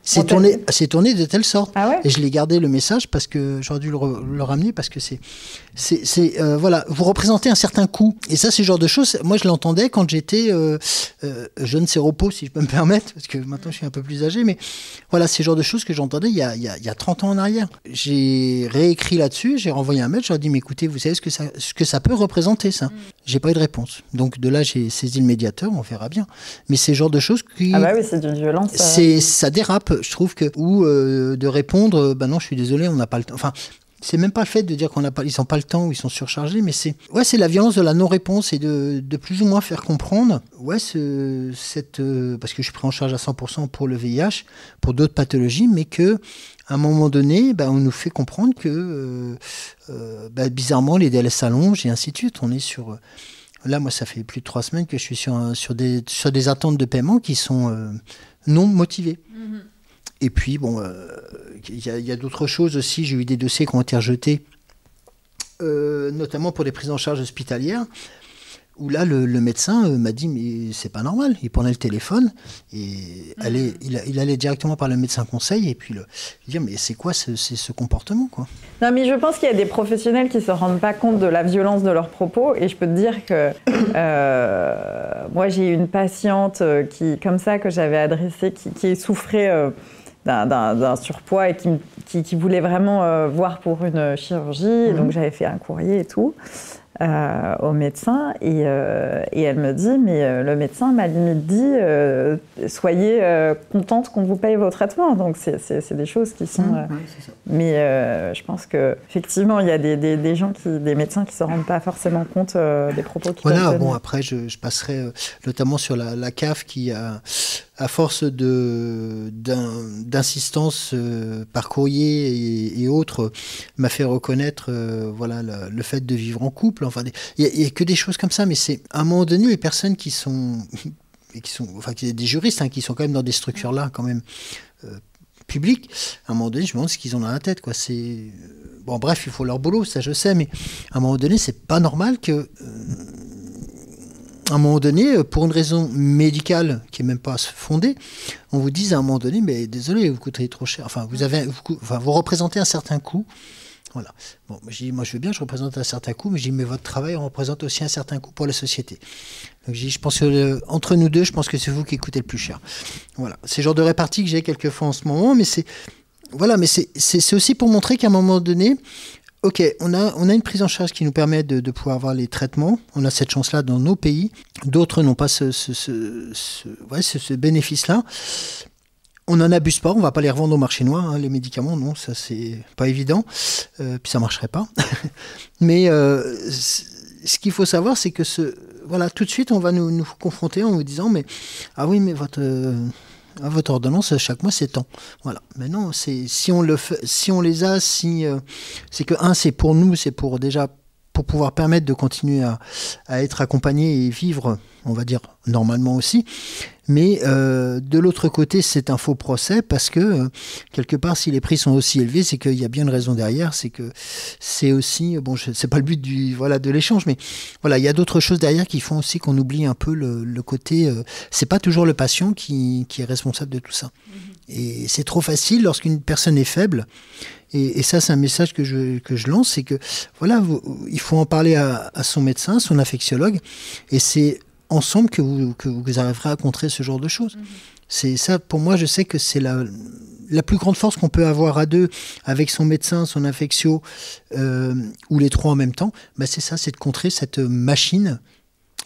C'est tourné, c'est tourné de telle sorte. Ah et je l'ai gardé le message parce que j'aurais dû le, ramener parce que c'est, c'est, euh, voilà, vous représentez un certain coût. Et ça, c'est le genre de choses. Moi, je l'entendais quand j'étais euh, euh, jeune séropos, si je peux me permettre, parce que maintenant je suis un peu plus âgé. Mais voilà, c'est le genre de choses que j'entendais il y a, il y a, il y a 30 ans en arrière. J'ai réécrit là-dessus, j'ai renvoyé un mail, j'ai dit, mais écoutez, vous savez ce que ça, ce que ça peut représenter, ça. J'ai pas eu de réponse. Donc de là, j'ai saisi le médiateur, on verra bien. Mais c'est le genre de choses qui.
Ah bah oui, c'est d'une violence.
C'est, ça dérape je trouve que ou euh, de répondre, ben non, je suis désolé, on n'a pas le temps. Enfin, c'est même pas le fait de dire qu'on n'a pas, ils n'ont pas le temps ou ils sont surchargés, mais c'est ouais, c'est la violence de la non-réponse et de, de, plus ou moins faire comprendre, ouais, ce, cette, euh, parce que je suis pris en charge à 100% pour le VIH, pour d'autres pathologies, mais que à un moment donné, ben, on nous fait comprendre que ben, bizarrement les délais s'allongent et ainsi de suite. On est sur Là, moi, ça fait plus de trois semaines que je suis sur, sur, des, sur des attentes de paiement qui sont non motivées. Mm-hmm. Et puis, bon, euh, il y a, d'autres choses aussi. J'ai eu des dossiers qui ont été rejetés, euh, notamment pour des prises en charge hospitalières, où là, le, médecin euh, m'a dit, mais c'est pas normal. Il prenait le téléphone et allait, mhm. il, allait directement par le médecin conseil et puis le, dire, mais c'est quoi ce, ce comportement quoi?
Non, mais je pense qu'il y a des professionnels qui se rendent pas compte de la violence de leurs propos et je peux te dire que euh, moi, j'ai une patiente qui, comme ça, que j'avais adressée, qui, souffrait d'un surpoids et qui, qui, voulait vraiment voir pour une chirurgie. Mhm. Donc, j'avais fait un courrier et tout. Euh, au médecin et, euh, et, elle me dit mais euh, le médecin m'a limite dit soyez contente qu'on vous paye vos traitements donc c'est des choses qui sont mmh, mais je pense que effectivement il y a des, des, gens qui des médecins qui se rendent pas forcément compte des propos qui
voilà bon après je, je passerai notamment sur la, la CAF qui a à force d'insistance euh, par courrier et, autres, m'a fait reconnaître euh, voilà, le, fait de vivre en couple. Enfin, il n'y a, que des choses comme ça, mais c'est à un moment donné, les personnes qui sont, qui sont enfin, des juristes hein, qui sont quand même dans des structures-là, quand même. Euh, publiques, à un moment donné, je me demande ce qu'ils ont dans la tête. Quoi. C'est... Bon, bref, il faut leur boulot, ça je sais, mais à un moment donné, c'est pas normal que à un moment donné, euh, pour une raison médicale qui n'est même pas fondée, on vous dise à un moment donné, mais désolé, vous coûterez trop cher. Enfin, vous, avez, enfin, vous représentez un certain coût. Voilà. Bon, je dis, moi je veux bien, je représente un certain coût, mais je dis, mais votre travail représente aussi un certain coût pour la société. Donc je dis, je pense que euh, entre nous deux, je pense que c'est vous qui coûtez le plus cher. Voilà. C'est le genre de répartie que j'ai quelquefois en ce moment, mais c'est voilà, mais c'est aussi pour montrer qu'à un moment donné, Ok, on a, on a une prise en charge qui nous permet de, pouvoir avoir les traitements. On a cette chance-là dans nos pays. D'autres n'ont pas ce, ce, bénéfice-là. On n'en abuse pas, on va pas les revendre au marché noir, hein, les médicaments, non, ça c'est pas évident, euh, puis ça marcherait pas. Mais euh, ce qu'il faut savoir, c'est que ce, voilà, tout de suite, on va nous, nous confronter en nous disant, mais ah oui, mais votre ah, votre ordonnance chaque mois c'est tant. Voilà. Mais non, c'est si on le fait, si on les a, si euh, c'est que un c'est pour nous, c'est pour déjà pour pouvoir permettre de continuer à, être accompagné et vivre, on va dire normalement aussi. Mais euh, de l'autre côté, c'est un faux procès parce que euh, quelque part, si les prix sont aussi élevés, c'est qu'il y a bien une raison derrière. C'est que c'est aussi bon, c'est pas le but du voilà de l'échange, mais voilà, il y a d'autres choses derrière qui font aussi qu'on oublie un peu le, côté. Euh, c'est pas toujours le patient qui, qui, est responsable de tout ça. Mm-hmm. Et c'est trop facile lorsqu'une personne est faible et, ça, c'est un message que je, que je lance, c'est que voilà, il faut en parler à, son médecin, son infectiologue, et c'est ensemble que vous, que vous arriverez à contrer ce genre de choses. Mhm. C'est ça, pour moi, je sais que c'est la, la plus grande force qu'on peut avoir à deux, avec son médecin, son infectio, euh, ou les trois en même temps, bah c'est ça, c'est de contrer cette machine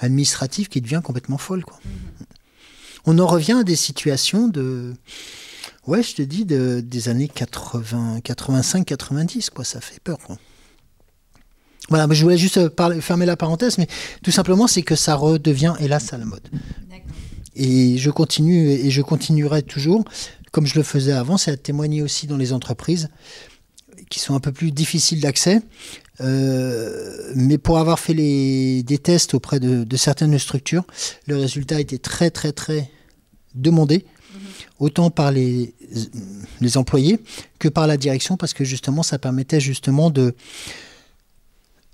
administrative qui devient complètement folle. Quoi. Mhm. On en revient à des situations de Ouais, je te dis des années 80, 85, 90, quoi. Ça fait peur, quoi. Voilà, je voulais juste euh, fermer la parenthèse, mais tout simplement, c'est que ça redevient, hélas, à la mode. Et je continue, et je continuerai toujours, comme je le faisais avant, c'est à témoigner aussi dans les entreprises qui sont un peu plus difficiles d'accès. Euh, mais pour avoir fait les, des tests auprès de, de certaines structures, le résultat était très, très, très demandé autant par les, les, employés que par la direction, parce que justement, ça permettait justement de,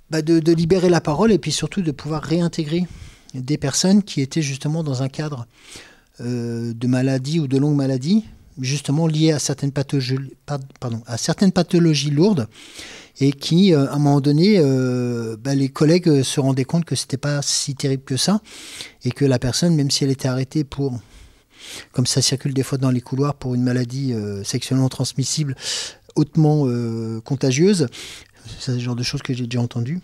bah de, de, libérer la parole et puis surtout de pouvoir réintégrer des personnes qui étaient justement dans un cadre euh, de maladie ou de longue maladie, justement liées à certaines pathologies, pardon, à certaines pathologies lourdes et qui, euh, à un moment donné, euh, bah, les collègues se rendaient compte que c'était pas si terrible que ça et que la personne, même si elle était arrêtée pour comme ça circule des fois dans les couloirs pour une maladie euh, sexuellement transmissible hautement euh, contagieuse. C'est le genre de choses que j'ai déjà entendues.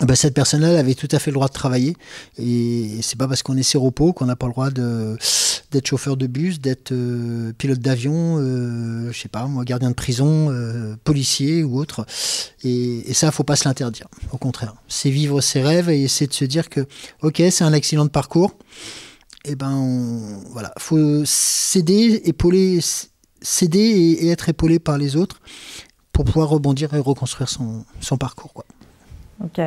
Eh ben, cette personne-là avait tout à fait le droit de travailler. Et c'est pas parce qu'on est séropo qu'on n'a pas le droit d'être chauffeur de bus, d'être euh, pilote d'avion, je sais pas, moi, gardien de prison, policier ou autre. Et, et ça, faut pas se l'interdire. Au contraire, c'est vivre ses rêves et essayer de se dire que, ok, c'est un accident de parcours eh ben, voilà, faut céder, épauler, céder et, être épaulé par les autres pour pouvoir rebondir et reconstruire son, son parcours. Quoi.
Ok.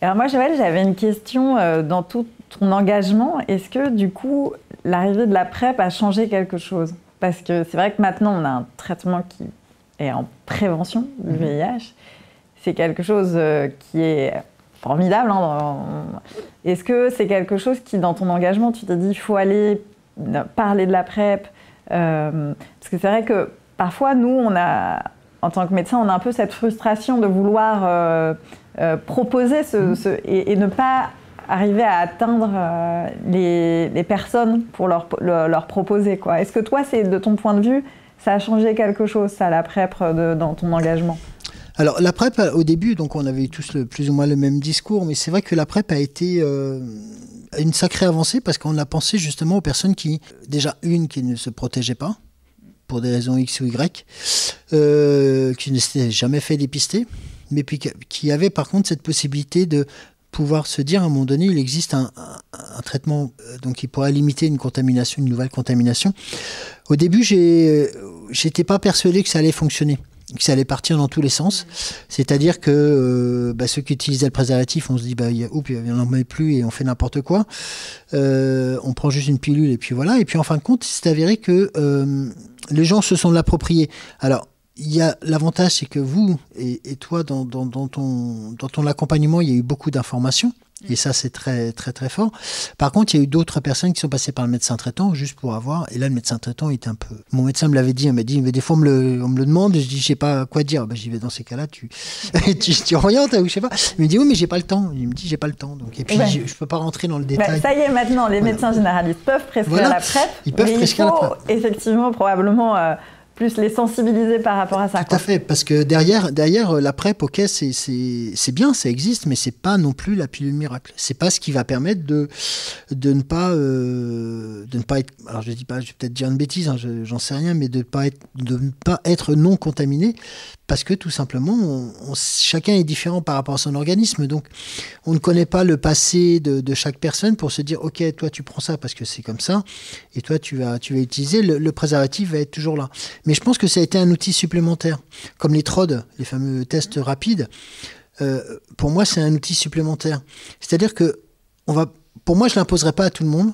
Alors moi, Joël, j'avais une question euh, dans tout ton engagement. Est-ce que du coup, l'arrivée de la PrEP a changé quelque chose? Parce que c'est vrai que maintenant, on a un traitement qui est en prévention du VIH. Mhm. C'est quelque chose euh, qui est formidable. Hein, est-ce que c'est quelque chose qui, dans ton engagement, tu t'es dit, il faut aller parler de la PrEP euh, Parce que c'est vrai que parfois, nous, on a, en tant que médecin, on a un peu cette frustration de vouloir euh, euh, proposer ce, mmh. et, ne pas arriver à atteindre les, personnes pour leur, leur proposer. Est-ce que toi, c'est de ton point de vue, ça a changé quelque chose, ça, la PrEP, dans ton engagement?
Alors la PrEP, au début, donc on avait tous plus ou moins le même discours, mais c'est vrai que la PrEP a été euh, une sacrée avancée parce qu'on a pensé justement aux personnes qui, déjà une, qui ne se protégeaient pas, pour des raisons X ou Y, euh, qui ne s'étaient jamais fait dépister, mais puis qui avaient par contre cette possibilité de pouvoir se dire à un moment donné, il existe un, traitement euh, donc qui pourrait limiter une contamination, une nouvelle contamination. Au début, j'étais pas persuadé que ça allait fonctionner que ça allait partir dans tous les sens. C'est-à-dire que euh, bah, ceux qui utilisaient le préservatif, on se dit, bah, y a, oups, il n'en met plus et on fait n'importe quoi. Euh, on prend juste une pilule et puis voilà. Et puis en fin de compte, c'est avéré que euh, les gens se sont l'approprié. Alors, il y a l'avantage, c'est que vous et, toi, dans ton accompagnement, il y a eu beaucoup d'informations. Et ça, c'est très, très, très fort. Par contre, il y a eu d'autres personnes qui sont passées par le médecin traitant juste pour avoir. Et là, le médecin traitant était un peu. Mon médecin me l'avait dit. Il m'a dit, mais des fois, on me le, on me le demande. Et je dis, je sais pas quoi dire. Ben, j'y vais dans ces cas-là. Tu, tu, tu orientes ou je sais pas. Il me dit, oui, mais j'ai pas le temps. Il me dit, j'ai pas le temps. Donc, et puis, je, je peux pas rentrer dans le bah, détail.
ça y est, maintenant, les médecins généralistes peuvent prescrire la PrEP.
Ils peuvent prescrire la PrEP.
Effectivement, probablement. Euh, plus les sensibiliser par rapport à ça.
Tout à fait, parce que derrière, derrière euh, la PrEP, ok, c'est bien, ça existe, mais c'est pas non plus la pilule miracle. C'est pas ce qui va permettre de, de ne pas euh, de ne pas être. Alors je dis pas, je vais peut-être dire une bêtise, hein, j'en sais rien, mais de ne pas être de ne pas être non contaminé parce que tout simplement, chacun est différent par rapport à son organisme. Donc, on ne connaît pas le passé de, chaque personne pour se dire, OK, toi, tu prends ça parce que c'est comme ça, et toi, tu vas, tu vas utiliser, le, préservatif va être toujours là. Mais je pense que ça a été un outil supplémentaire, comme les TROD, les fameux tests rapides. Euh, pour moi, c'est un outil supplémentaire. C'est-à-dire que, pour moi, je ne l'imposerai pas à tout le monde.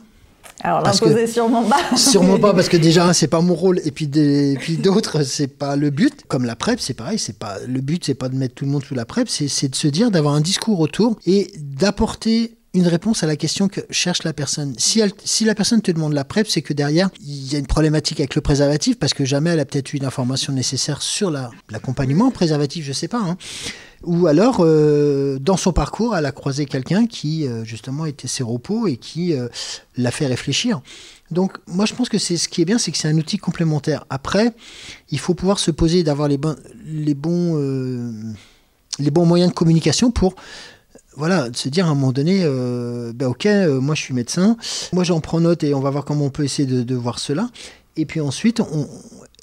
Alors l'imposer sûrement pas.
sûrement pas parce que déjà c'est pas mon rôle et puis des, puis d'autres c'est pas le but. Comme la PrEP c'est pareil, c'est pas le but c'est pas de mettre tout le monde sous la PrEP, c'est de se dire d'avoir un discours autour et d'apporter une réponse à la question que cherche la personne. Si, la personne te demande la PrEP, c'est que derrière, il y a une problématique avec le préservatif, parce que jamais elle a peut-être eu l'information nécessaire sur l'accompagnement préservatif, je sais pas. Hein. Ou alors, euh, dans son parcours, elle a croisé quelqu'un qui, euh, justement, était séropo et qui euh, l'a fait réfléchir. Donc, moi, je pense que c'est ce qui est bien, c'est que c'est un outil complémentaire. Après, il faut pouvoir se poser d'avoir les, bons, les, bons, les bons moyens de communication pour voilà, de se dire à un moment donné, ben ok, moi je suis médecin, moi j'en prends note et on va voir comment on peut essayer de, voir cela. Et puis ensuite, on,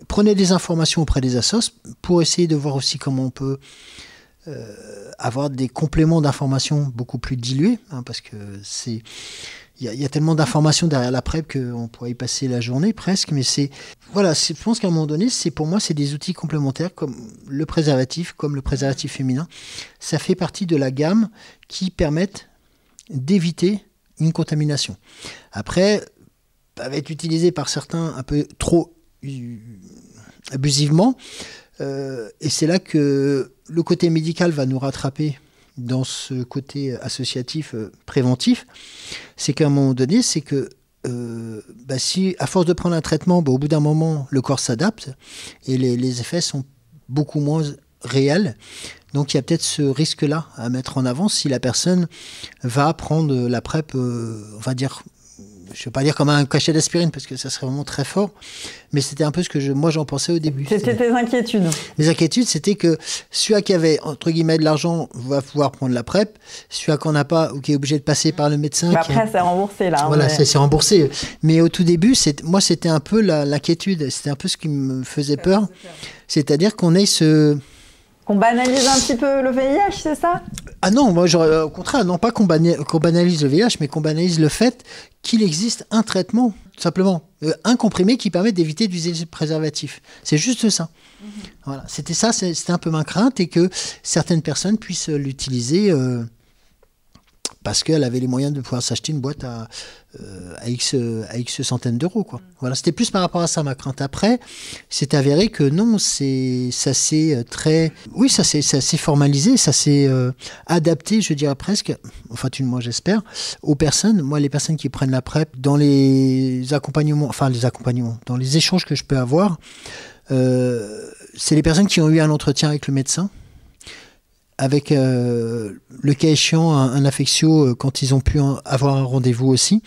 prenait des informations auprès des assos pour essayer de voir aussi comment on peut euh, avoir des compléments d'informations beaucoup plus dilués, hein, parce que c'est il y, a tellement d'informations derrière la PrEP qu'on pourrait y passer la journée presque, mais c'est voilà, je pense qu'à un moment donné, pour moi c'est des outils complémentaires comme le préservatif, comme le préservatif féminin, ça fait partie de la gamme qui permettent d'éviter une contamination. Après, ça va être utilisé par certains un peu trop abusivement. Euh, et c'est là que le côté médical va nous rattraper dans ce côté associatif euh, préventif. C'est qu'à un moment donné, c'est que euh, bah, si à force de prendre un traitement, bah, au bout d'un moment, le corps s'adapte et les, effets sont beaucoup moins réels. Donc il y a peut-être ce risque-là à mettre en avant si la personne va prendre la PrEP, on va dire, je ne vais pas dire comme un cachet d'aspirine parce que ça serait vraiment très fort, mais c'était un peu ce que je, moi j'en pensais au début.
C'était tes inquiétudes.
Mes inquiétudes, c'était que celui qui avait entre guillemets de l'argent va pouvoir prendre la PrEP, celui qui n'en a pas ou qui est obligé de passer par le médecin.
Mais après, c'est remboursé là.
Hein, voilà, c'est remboursé. Mais au tout début, moi c'était un peu l'inquiétude, c'était un peu ce qui me faisait peur. C'est-à-dire qu'on ait ce
qu'on banalise un petit peu le VIH, c'est ça?
Ah non, moi au contraire, non pas qu'on banalise le VIH, mais qu'on banalise le fait qu'il existe un traitement, tout simplement, euh, un comprimé qui permet d'éviter le préservatif. C'est juste ça. Mhm. Voilà, c'était ça, c'était un peu ma crainte et que certaines personnes puissent l'utiliser. Euh, parce qu'elle avait les moyens de pouvoir s'acheter une boîte à, euh, à, X, à X centaines d'euros. Quoi. Voilà, c'était plus par rapport à ça ma crainte. Après, c'est avéré que non, c'est, ça s'est euh, très. Oui, ça s'est, ça s'est formalisé, ça s'est euh, adapté, je dirais presque, enfin, tu, moi j'espère, aux personnes. Moi, les personnes qui prennent la PrEP, dans les accompagnements, enfin, les accompagnements, dans les échanges que je peux avoir, c'est les personnes qui ont eu un entretien avec le médecin avec euh, le cas échéant un, affectio euh, quand ils ont pu avoir un rendez-vous aussi,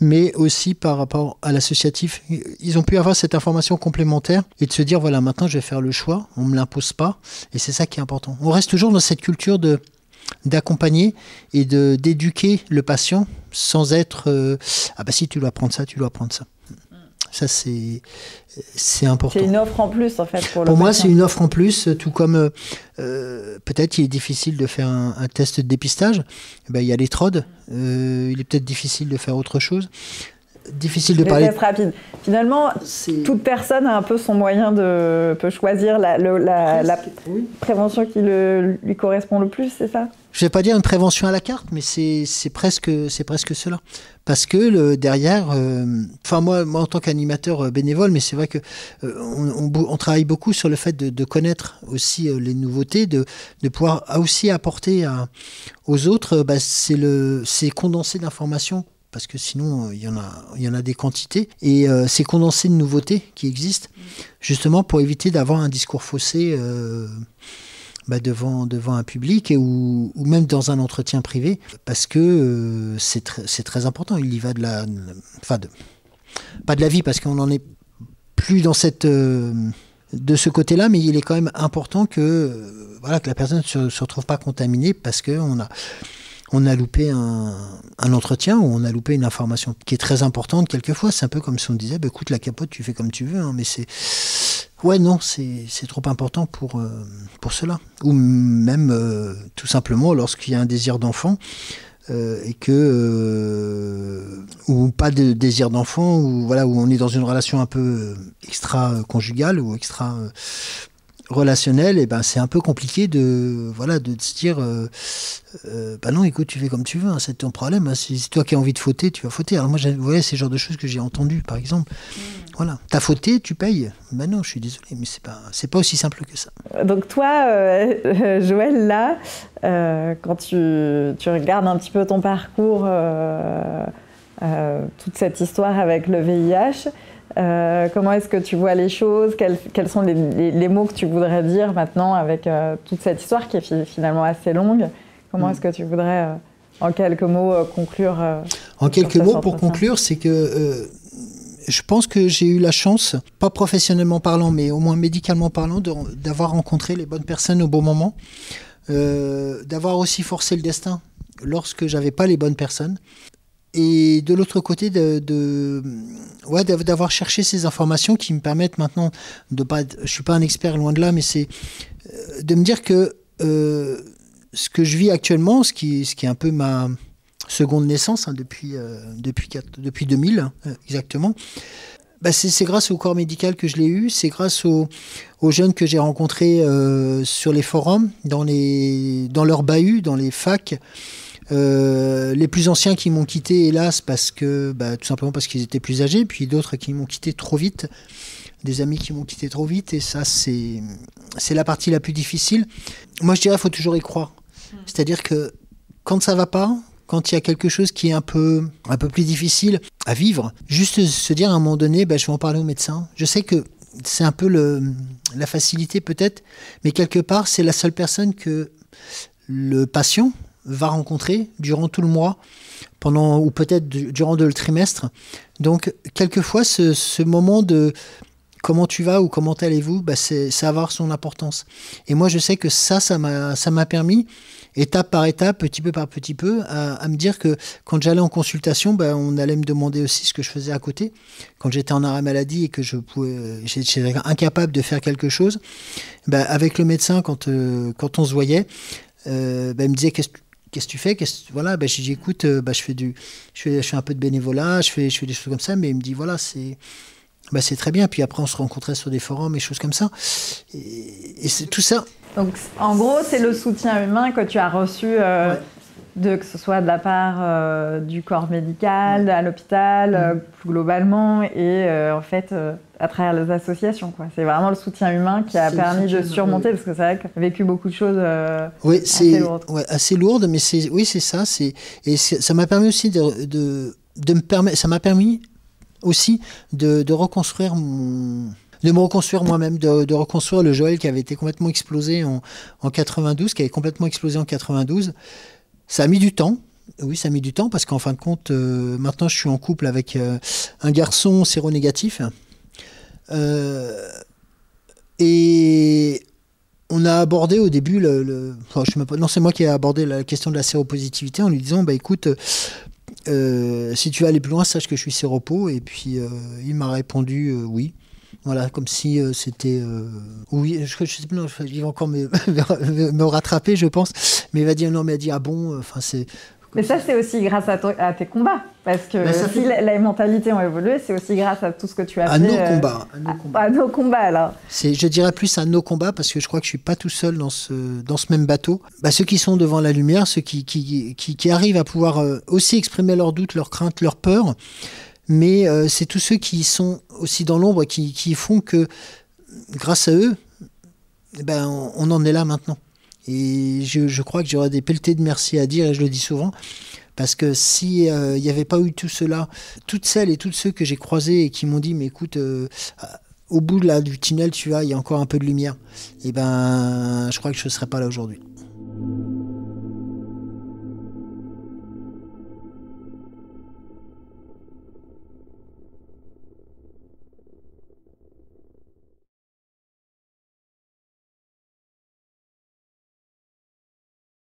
mais aussi par rapport à l'associatif. Ils ont pu avoir cette information complémentaire et de se dire voilà, maintenant je vais faire le choix, on ne me l'impose pas, et c'est ça qui est important. On reste toujours dans cette culture de d'accompagner et de d'éduquer le patient sans être euh, ah bah si tu dois prendre ça, tu dois prendre ça. Ça, c'est, c'est important.
C'est une offre en plus, en fait,
pour Pour moi, c'est une offre en plus, tout comme euh, peut-être il est difficile de faire un, test de dépistage. Ben, il y a les TROD. Euh, il est peut-être difficile de faire autre chose difficile de parler.
rapide. Finalement, toute personne a un peu son moyen de peut choisir la, la, prévention qui le, lui correspond le plus, c'est ça?
Je vais pas dire une prévention à la carte, mais c'est presque c'est presque cela. Parce que le, derrière, euh, enfin moi, moi en tant qu'animateur euh, bénévole, mais c'est vrai que euh, on, on, travaille beaucoup sur le fait de, de connaître aussi les nouveautés, de, de pouvoir aussi apporter à, aux autres, bah, c'est le c'est condensé d'informations parce que sinon euh, il y en a, il y en a des quantités. Et euh, c'est condenser de nouveautés qui existent, justement pour éviter d'avoir un discours faussé euh, bah, devant, devant un public ou, ou, même dans un entretien privé, parce que c'est très important. Il y va de la, enfin pas de la vie, parce qu'on n'en est plus dans cette de ce côté-là, mais il est quand même important que, voilà, que la personne ne se, se retrouve pas contaminée parce qu'on a, on a loupé un, entretien ou on a loupé une information qui est très importante quelquefois. C'est un peu comme si on disait, bah, écoute, la capote, tu fais comme tu veux, hein, mais c'est... Ouais, non, c'est trop important pour, euh, pour cela. Ou même, euh, tout simplement, lorsqu'il y a un désir d'enfant, euh, et que ou pas de désir d'enfant ou voilà où on est dans une relation un peu extra conjugale ou extra relationnel, et eh ben c'est un peu compliqué de voilà de se dire euh, euh, bah non écoute tu fais comme tu veux hein, c'est ton problème hein, si c'est toi qui as envie de fauter tu vas fauter. Alors moi vous voyez c'est le genre de choses que j'ai entendu par exemple. Mm. voilà. T'as fauté tu payes. Ben non je suis désolé mais c'est pas c'est pas aussi simple que ça.
Donc toi euh, Joël là quand tu, tu, regardes un petit peu ton parcours toute cette histoire avec le VIH euh, comment est-ce que tu vois les choses? Quels, sont les, mots que tu voudrais dire maintenant avec euh, toute cette histoire qui est finalement assez longue? Comment est-ce que tu voudrais, euh, en quelques mots, conclure
En quelques mots, pour conclure, c'est que je pense que j'ai eu la chance, pas professionnellement parlant, mais au moins médicalement parlant, d'avoir rencontré les bonnes personnes au bon moment, d'avoir aussi forcé le destin lorsque j'avais pas les bonnes personnes et de l'autre côté ouais, d'avoir cherché ces informations qui me permettent maintenant de pas je suis pas un expert loin de là mais c'est euh, de me dire que euh, ce que je vis actuellement ce qui ce qui est un peu ma seconde naissance hein, depuis euh, depuis depuis 2000 exactement bah c'est grâce au corps médical que je l'ai eu, c'est grâce aux, jeunes que j'ai rencontrés sur les forums, dans, les, dans leurs bahuts, dans les facs, euh, les plus anciens qui m'ont quitté, hélas, parce que, bah, tout simplement parce qu'ils étaient plus âgés, puis d'autres qui m'ont quitté trop vite, des amis qui m'ont quitté trop vite, et ça, c'est, c'est la partie la plus difficile. Moi, je dirais, il faut toujours y croire. Hmm. C'est-à-dire que quand ça va pas, quand il y a quelque chose qui est un peu, un peu plus difficile à vivre, juste se dire à un moment donné, bah, je vais en parler au médecin. Je sais que c'est un peu le, la facilité peut-être, mais quelque part, c'est la seule personne que le patient, va rencontrer durant tout le mois, pendant ou peut-être durant le trimestre. Donc, quelquefois, ce, moment de comment tu vas ou comment allez-vous, bah avoir son importance. Et moi, je sais que ça, ça m'a, permis, étape par étape, petit peu par petit peu, à, me dire que quand j'allais en consultation, bah, on allait me demander aussi ce que je faisais à côté. Quand j'étais en arrêt maladie et que je pouvais, j'étais incapable de faire quelque chose, bah, avec le médecin, quand, euh, quand on se voyait, euh, bah, il me disait qu'est-ce que qu'est-ce que tu fais Voilà, ben, j'ai dit, écoute, euh, ben, je, fais du, je, fais, je fais un peu de bénévolat, je fais, je fais des choses comme ça, mais il me dit, voilà, c'est ben, c'est très bien. Puis après, on se rencontrait sur des forums et choses comme ça. Et, c'est tout ça.
Donc, en gros, c'est le soutien humain que tu as reçu euh, de, que ce soit de la part euh, du corps médical, à l'hôpital, euh, plus globalement, et euh, en fait à travers les associations. Quoi. C'est vraiment le soutien humain qui a permis de surmonter, parce que c'est vrai que j'ai vécu beaucoup de choses
oui, assez lourdes. Ouais, assez lourdes, mais c'est, oui, c'est ça. C'est, et ça m'a permis aussi de, de, de me permettre, ça m'a permis aussi de, de reconstruire mon de me reconstruire moi-même, de, de, reconstruire le Joël qui avait été complètement explosé en, en 92, qui avait complètement explosé en 92. Ça a mis du temps. Oui, ça a mis du temps parce qu'en fin de compte, euh, maintenant je suis en couple avec euh, un garçon séronégatif. Euh, et on a abordé au début le. non, c'est moi qui ai abordé la question de la séropositivité en lui disant bah écoute, si tu veux aller plus loin, sache que je suis séropo. Et puis il m'a répondu oui. Voilà, comme si euh, c'était. Euh, oui, je, je sais plus, il va encore me, me, rattraper, je pense. Mais il va dire non, mais il a dit ah bon, euh, enfin c'est.
Mais ça, c'est aussi grâce à, à, tes combats. Parce que si les mentalités ont évolué, c'est aussi grâce à tout ce que tu as
à
fait.
Nos combats,
à nos combats. À, nos combats, alors.
Je dirais plus à nos combats, parce que je crois que je suis pas tout seul dans ce, dans ce même bateau. Bah, ceux qui sont devant la lumière, ceux qui, qui, qui, qui arrivent à pouvoir aussi exprimer leurs doutes, leurs craintes, leurs peurs, mais euh, c'est tous ceux qui sont aussi dans l'ombre qui, qui, font que, grâce à eux, eh ben, on, en est là maintenant. Et je, crois que j'aurais des pelletés de merci à dire, et je le dis souvent, parce que s'il euh, n'y avait pas eu tout cela, toutes celles et tous ceux que j'ai croisés et qui m'ont dit, mais écoute, euh, au bout là, du tunnel, tu vois, il y a encore un peu de lumière, et eh ben, je crois que je ne serais pas là aujourd'hui.